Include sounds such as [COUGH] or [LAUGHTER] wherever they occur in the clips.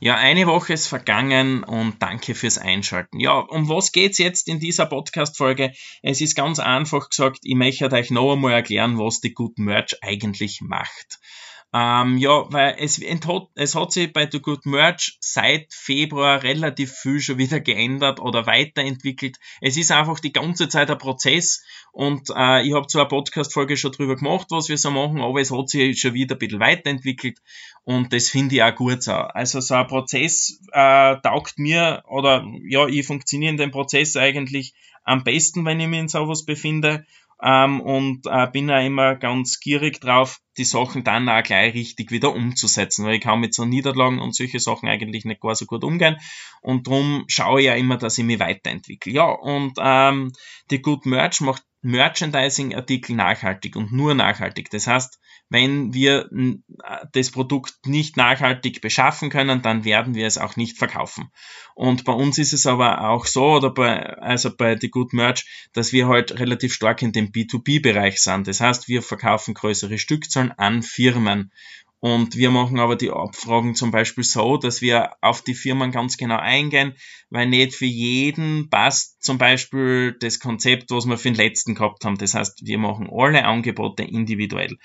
Ja, eine Woche ist vergangen und danke fürs Einschalten. Ja, um was geht's jetzt in dieser Podcast-Folge? Es ist ganz einfach gesagt, ich möchte euch noch einmal erklären, was die Good Merch eigentlich macht. Ähm, ja, weil es, es hat sich bei The Good Merch seit Februar relativ viel schon wieder geändert oder weiterentwickelt. Es ist einfach die ganze Zeit ein Prozess und äh, ich habe zwar eine Podcast-Folge schon drüber gemacht, was wir so machen, aber es hat sich schon wieder ein bisschen weiterentwickelt und das finde ich auch gut so. Also so ein Prozess äh, taugt mir oder ja, ich funktioniere in dem Prozess eigentlich am besten, wenn ich mich in sowas befinde ähm, und äh, bin auch immer ganz gierig drauf, die Sachen dann auch gleich richtig wieder umzusetzen, weil ich kann mit so Niederlagen und solche Sachen eigentlich nicht gar so gut umgehen und darum schaue ich ja immer, dass ich mich weiterentwickle. Ja, und ähm, die Good Merch macht Merchandising-Artikel nachhaltig und nur nachhaltig. Das heißt, wenn wir das Produkt nicht nachhaltig beschaffen können, dann werden wir es auch nicht verkaufen. Und bei uns ist es aber auch so, oder bei, also bei The Good Merch, dass wir halt relativ stark in dem B2B-Bereich sind. Das heißt, wir verkaufen größere Stückzahlen an Firmen. Und wir machen aber die Abfragen zum Beispiel so, dass wir auf die Firmen ganz genau eingehen, weil nicht für jeden passt zum Beispiel das Konzept, was wir für den letzten gehabt haben. Das heißt, wir machen alle Angebote individuell.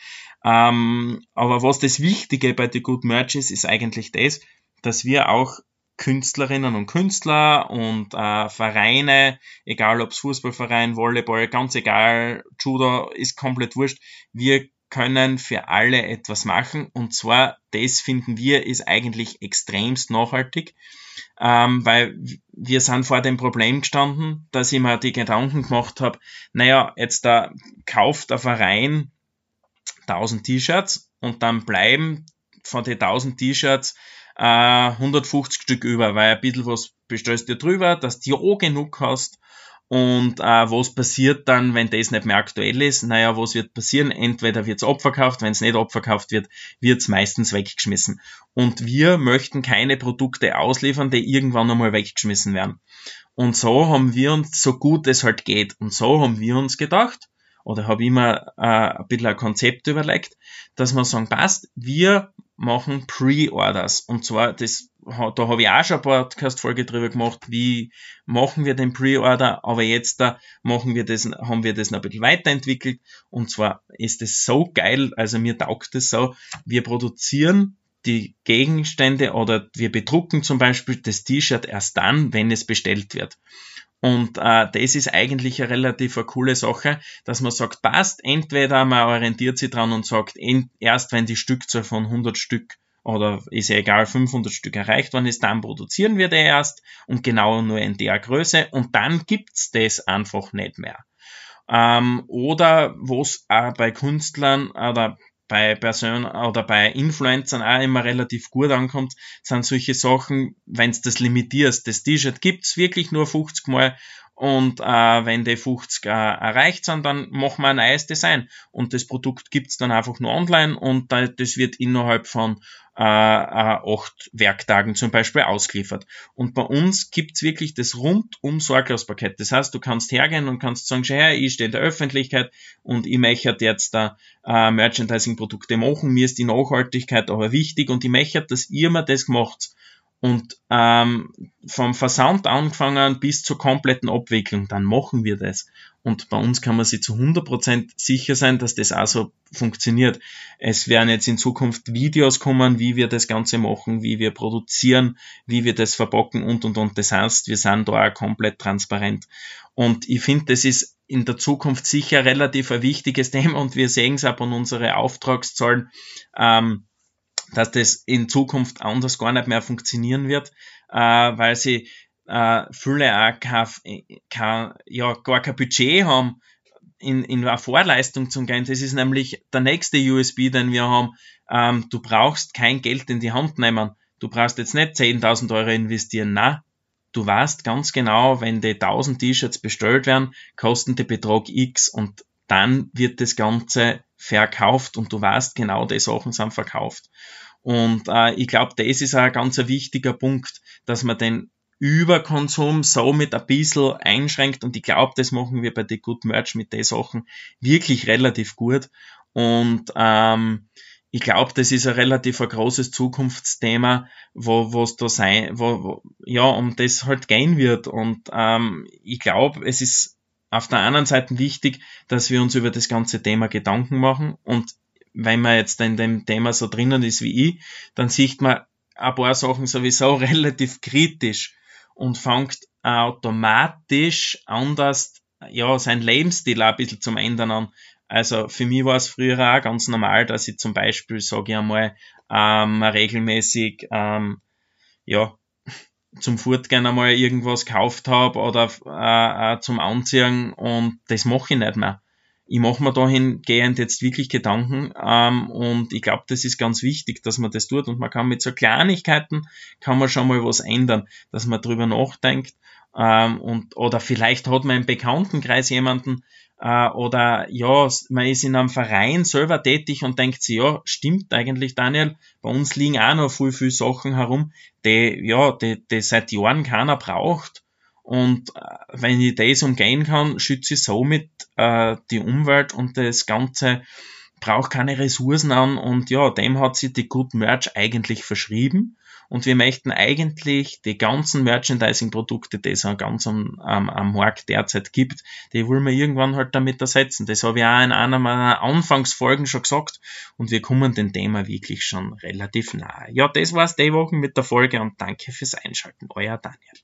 Ähm, aber was das Wichtige bei The Good Merch ist, ist eigentlich das, dass wir auch Künstlerinnen und Künstler und äh, Vereine, egal ob es Fußballverein, Volleyball, ganz egal, Judo ist komplett wurscht. Wir können für alle etwas machen. Und zwar, das finden wir, ist eigentlich extremst nachhaltig, ähm, weil wir sind vor dem Problem gestanden, dass ich mir die Gedanken gemacht habe, naja, jetzt da kauft der Verein 1000 T-Shirts und dann bleiben von den 1000 T-Shirts äh, 150 Stück über, weil ein bisschen was bestellst du drüber, dass du auch genug hast und äh, was passiert dann, wenn das nicht mehr aktuell ist? Naja, was wird passieren? Entweder wird es abverkauft, wenn es nicht abverkauft wird, wird es meistens weggeschmissen. Und wir möchten keine Produkte ausliefern, die irgendwann einmal weggeschmissen werden. Und so haben wir uns, so gut es halt geht, und so haben wir uns gedacht, oder habe ich mir äh, ein bisschen ein Konzept überlegt, dass wir sagen, passt, wir machen Pre-Orders. Und zwar, das, da habe ich auch schon eine Podcast-Folge drüber gemacht, wie machen wir den Pre-Order, aber jetzt da machen wir das, haben wir das noch ein bisschen weiterentwickelt. Und zwar ist es so geil, also mir taugt es so, wir produzieren die Gegenstände oder wir bedrucken zum Beispiel das T-Shirt erst dann, wenn es bestellt wird. Und äh, das ist eigentlich eine relativ eine coole Sache, dass man sagt, passt, entweder man orientiert sich dran und sagt, erst wenn die Stückzahl von 100 Stück oder ist ja egal, 500 Stück erreicht worden ist, dann produzieren wir der erst und genau nur in der Größe und dann gibt's das einfach nicht mehr. Ähm, oder wo es auch bei Künstlern oder bei Personen oder bei Influencern auch immer relativ gut ankommt, sind solche Sachen, wenn du das limitierst. Das T-Shirt gibt's wirklich nur 50 Mal und äh, wenn die 50 äh, erreicht sind, dann machen wir ein neues Design. Und das Produkt gibt's dann einfach nur online und das wird innerhalb von äh, äh, acht Werktagen zum Beispiel ausgeliefert. Und bei uns gibt's wirklich das rundum Sorglospaket. Das heißt, du kannst hergehen und kannst sagen, schau her, ich stehe in der Öffentlichkeit und ich möchte jetzt da äh, Merchandising-Produkte machen. Mir ist die Nachhaltigkeit aber wichtig und ich möchte, dass ihr mir das macht. Und ähm, vom Versand angefangen bis zur kompletten Abwicklung, dann machen wir das. Und bei uns kann man sich zu 100% sicher sein, dass das auch so funktioniert. Es werden jetzt in Zukunft Videos kommen, wie wir das Ganze machen, wie wir produzieren, wie wir das verpacken und, und, und. Das heißt, wir sind da auch komplett transparent. Und ich finde, das ist in der Zukunft sicher relativ ein wichtiges [LAUGHS] Thema und wir sehen es auch an unseren Auftragszahlen. Ähm, dass das in Zukunft anders gar nicht mehr funktionieren wird, äh, weil sie äh, viele auch kein, kein, ja, gar kein Budget haben, in, in eine Vorleistung zu gehen. Das ist nämlich der nächste USB, den wir haben. Ähm, du brauchst kein Geld in die Hand nehmen. Du brauchst jetzt nicht 10.000 Euro investieren. Na, du weißt ganz genau, wenn die 1000 T-Shirts bestellt werden, kosten die Betrag X und dann wird das Ganze verkauft und du weißt genau, die Sachen sind verkauft. Und äh, ich glaube, das ist ein ganz wichtiger Punkt, dass man den Überkonsum somit ein bisschen einschränkt und ich glaube, das machen wir bei The Good Merch mit den Sachen wirklich relativ gut und ähm, ich glaube, das ist ein relativ ein großes Zukunftsthema, wo es da sein, wo, wo, ja, um das halt gehen wird. Und ähm, ich glaube, es ist auf der anderen Seite wichtig, dass wir uns über das ganze Thema Gedanken machen. Und wenn man jetzt in dem Thema so drinnen ist wie ich, dann sieht man ein paar Sachen sowieso [LAUGHS] relativ kritisch und fängt automatisch anders, ja, sein Lebensstil ein bisschen zum Ändern an. Also für mich war es früher auch ganz normal, dass ich zum Beispiel, sage ich einmal, ähm, regelmäßig ähm, ja, zum Fortgehen einmal irgendwas gekauft habe oder äh, äh, zum Anziehen und das mache ich nicht mehr. Ich mache mir dahingehend jetzt wirklich Gedanken ähm, und ich glaube, das ist ganz wichtig, dass man das tut und man kann mit so Kleinigkeiten kann man schon mal was ändern, dass man drüber nachdenkt ähm, und oder vielleicht hat man im Bekanntenkreis jemanden, äh, oder ja, man ist in einem Verein selber tätig und denkt sich, ja, stimmt eigentlich, Daniel, bei uns liegen auch noch viel, viel Sachen herum, die, ja, die, die seit Jahren keiner braucht. Und äh, wenn ich das umgehen kann, schütze ich somit äh, die Umwelt und das Ganze braucht keine Ressourcen an und ja, dem hat sich die Good Merch eigentlich verschrieben und wir möchten eigentlich die ganzen Merchandising-Produkte, die es ganz am, am, am Markt derzeit gibt, die wollen wir irgendwann halt damit ersetzen. Das habe ich auch in einer meiner Anfangsfolgen schon gesagt und wir kommen dem Thema wirklich schon relativ nahe. Ja, das war's die Woche mit der Folge und danke fürs Einschalten. Euer Daniel.